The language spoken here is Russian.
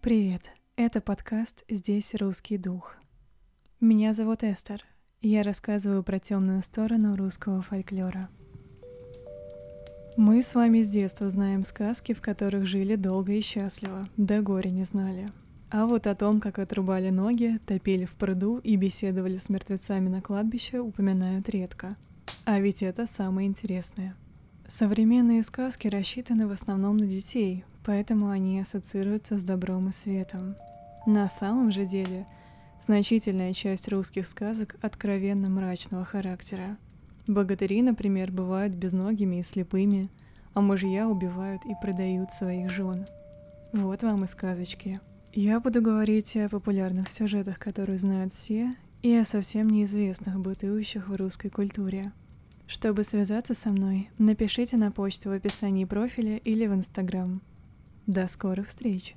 Привет, это подкаст «Здесь русский дух». Меня зовут Эстер, я рассказываю про темную сторону русского фольклора. Мы с вами с детства знаем сказки, в которых жили долго и счастливо, да горе не знали. А вот о том, как отрубали ноги, топили в пруду и беседовали с мертвецами на кладбище, упоминают редко. А ведь это самое интересное. Современные сказки рассчитаны в основном на детей, поэтому они ассоциируются с добром и светом. На самом же деле, значительная часть русских сказок откровенно мрачного характера. Богатыри, например, бывают безногими и слепыми, а мужья убивают и продают своих жен. Вот вам и сказочки. Я буду говорить о популярных сюжетах, которые знают все, и о совсем неизвестных, бытующих в русской культуре. Чтобы связаться со мной, напишите на почту в описании профиля или в Инстаграм. До скорых встреч!